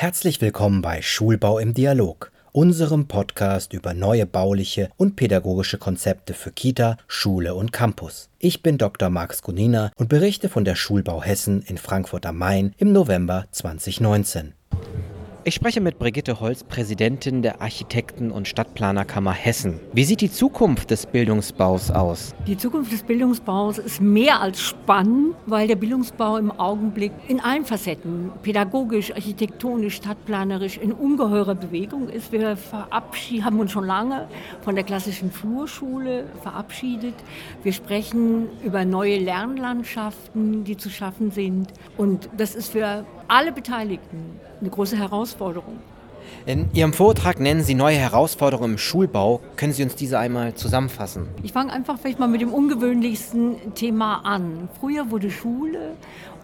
Herzlich willkommen bei Schulbau im Dialog, unserem Podcast über neue bauliche und pädagogische Konzepte für Kita, Schule und Campus. Ich bin Dr. Max Gunina und berichte von der Schulbau Hessen in Frankfurt am Main im November 2019. Ich spreche mit Brigitte Holz, Präsidentin der Architekten- und Stadtplanerkammer Hessen. Wie sieht die Zukunft des Bildungsbaus aus? Die Zukunft des Bildungsbaus ist mehr als spannend, weil der Bildungsbau im Augenblick in allen Facetten, pädagogisch, architektonisch, stadtplanerisch, in ungeheurer Bewegung ist. Wir haben uns schon lange von der klassischen Flurschule verabschiedet. Wir sprechen über neue Lernlandschaften, die zu schaffen sind. Und das ist für alle Beteiligten eine große Herausforderung. In Ihrem Vortrag nennen Sie neue Herausforderungen im Schulbau. Können Sie uns diese einmal zusammenfassen? Ich fange einfach vielleicht mal mit dem ungewöhnlichsten Thema an. Früher wurde Schule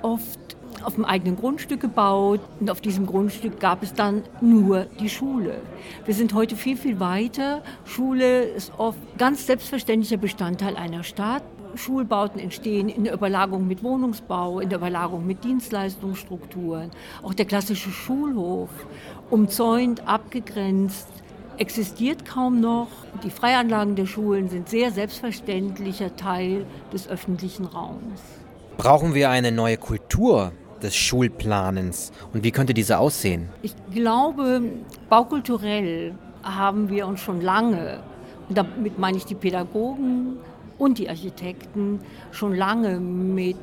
oft auf dem eigenen Grundstück gebaut und auf diesem Grundstück gab es dann nur die Schule. Wir sind heute viel, viel weiter. Schule ist oft ganz selbstverständlicher Bestandteil einer Stadt. Schulbauten entstehen in der Überlagerung mit Wohnungsbau, in der Überlagerung mit Dienstleistungsstrukturen. Auch der klassische Schulhof, umzäunt, abgegrenzt, existiert kaum noch. Die Freianlagen der Schulen sind sehr selbstverständlicher Teil des öffentlichen Raums. Brauchen wir eine neue Kultur des Schulplanens und wie könnte diese aussehen? Ich glaube, baukulturell haben wir uns schon lange, und damit meine ich die Pädagogen, und die Architekten schon lange mit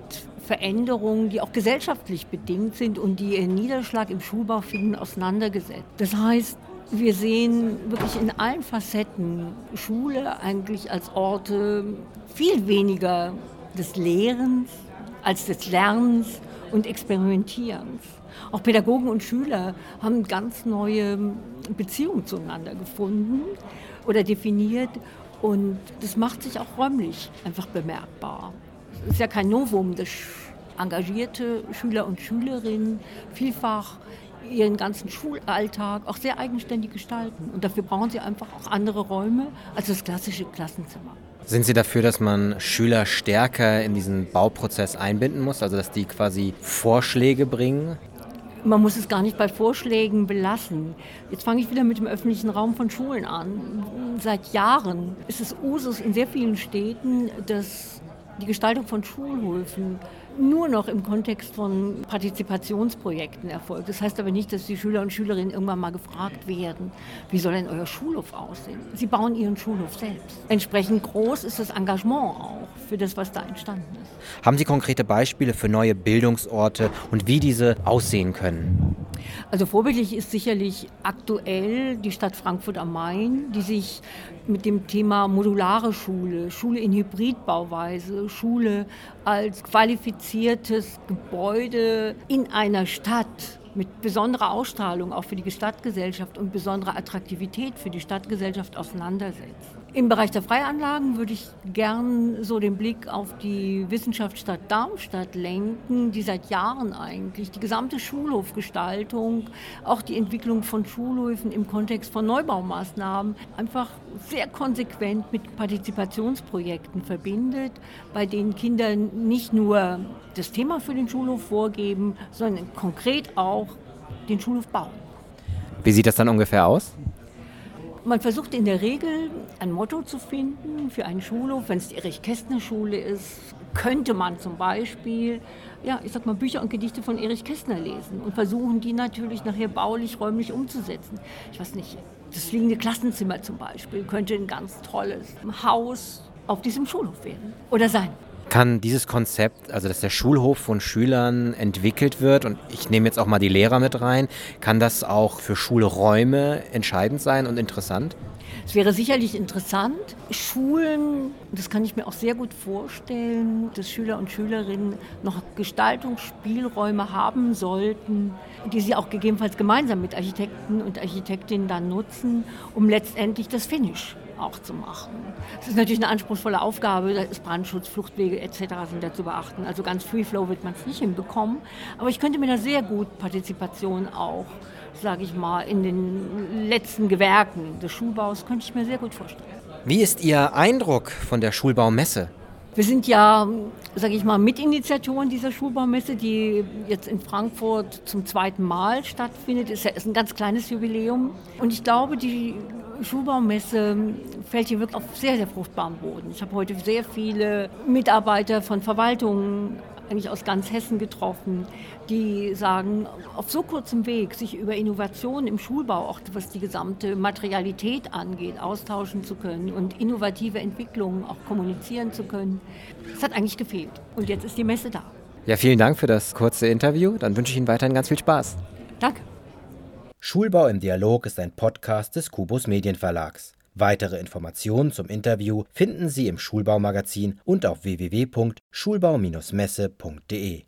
Veränderungen, die auch gesellschaftlich bedingt sind und die ihren Niederschlag im Schulbau finden, auseinandergesetzt. Das heißt, wir sehen wirklich in allen Facetten Schule eigentlich als Orte viel weniger des Lehrens als des Lernens und Experimentierens. Auch Pädagogen und Schüler haben ganz neue Beziehungen zueinander gefunden oder definiert und das macht sich auch räumlich einfach bemerkbar. Es ist ja kein Novum, dass engagierte Schüler und Schülerinnen vielfach ihren ganzen Schulalltag auch sehr eigenständig gestalten. Und dafür brauchen sie einfach auch andere Räume als das klassische Klassenzimmer. Sind Sie dafür, dass man Schüler stärker in diesen Bauprozess einbinden muss, also dass die quasi Vorschläge bringen? Man muss es gar nicht bei Vorschlägen belassen. Jetzt fange ich wieder mit dem öffentlichen Raum von Schulen an. Seit Jahren ist es Usus in sehr vielen Städten, dass die Gestaltung von Schulhöfen nur noch im Kontext von Partizipationsprojekten erfolgt. Das heißt aber nicht, dass die Schüler und Schülerinnen irgendwann mal gefragt werden, wie soll denn euer Schulhof aussehen? Sie bauen ihren Schulhof selbst. Entsprechend groß ist das Engagement auch für das, was da entstanden ist. Haben Sie konkrete Beispiele für neue Bildungsorte und wie diese aussehen können? Also vorbildlich ist sicherlich aktuell die Stadt Frankfurt am Main, die sich mit dem Thema modulare Schule, Schule in Hybridbauweise, Schule als qualifiziertes Gebäude in einer Stadt mit besonderer Ausstrahlung auch für die Stadtgesellschaft und besonderer Attraktivität für die Stadtgesellschaft auseinandersetzt. Im Bereich der Freianlagen würde ich gern so den Blick auf die Wissenschaftsstadt Darmstadt lenken, die seit Jahren eigentlich die gesamte Schulhofgestaltung, auch die Entwicklung von Schulhöfen im Kontext von Neubaumaßnahmen einfach sehr konsequent mit Partizipationsprojekten verbindet, bei denen Kinder nicht nur das Thema für den Schulhof vorgeben, sondern konkret auch den Schulhof bauen. Wie sieht das dann ungefähr aus? Man versucht in der Regel ein Motto zu finden für einen Schulhof. Wenn es die Erich-Kästner-Schule ist, könnte man zum Beispiel, ja, ich sag mal, Bücher und Gedichte von Erich Kästner lesen und versuchen, die natürlich nachher baulich, räumlich umzusetzen. Ich weiß nicht, das fliegende Klassenzimmer zum Beispiel könnte ein ganz tolles Haus auf diesem Schulhof werden oder sein kann dieses Konzept, also dass der Schulhof von Schülern entwickelt wird, und ich nehme jetzt auch mal die Lehrer mit rein, kann das auch für Schulräume entscheidend sein und interessant? Es wäre sicherlich interessant. Schulen, das kann ich mir auch sehr gut vorstellen, dass Schüler und Schülerinnen noch Gestaltungsspielräume haben sollten, die sie auch gegebenenfalls gemeinsam mit Architekten und Architektinnen dann nutzen, um letztendlich das Finish auch zu machen. Es ist natürlich eine anspruchsvolle Aufgabe, da ist Brandschutz, Fluchtwege etc. sind da zu beachten. Also ganz Free Flow wird man es nicht hinbekommen, aber ich könnte mir da sehr gut Partizipation auch, sage ich mal, in den letzten Gewerken des Schulbaus, könnte ich mir sehr gut vorstellen. Wie ist Ihr Eindruck von der Schulbaumesse? Wir sind ja, sage ich mal, Mitinitiatoren dieser Schulbaumesse, die jetzt in Frankfurt zum zweiten Mal stattfindet. Ja ist ein ganz kleines Jubiläum. Und ich glaube, die Schulbaumesse fällt hier wirklich auf sehr, sehr fruchtbaren Boden. Ich habe heute sehr viele Mitarbeiter von Verwaltungen eigentlich aus ganz Hessen getroffen, die sagen, auf so kurzem Weg sich über Innovationen im Schulbau, auch was die gesamte Materialität angeht, austauschen zu können und innovative Entwicklungen auch kommunizieren zu können, das hat eigentlich gefehlt. Und jetzt ist die Messe da. Ja, vielen Dank für das kurze Interview. Dann wünsche ich Ihnen weiterhin ganz viel Spaß. Danke. Schulbau im Dialog ist ein Podcast des Kubus Medienverlags. Weitere Informationen zum Interview finden Sie im Schulbaumagazin und auf www.schulbau-messe.de.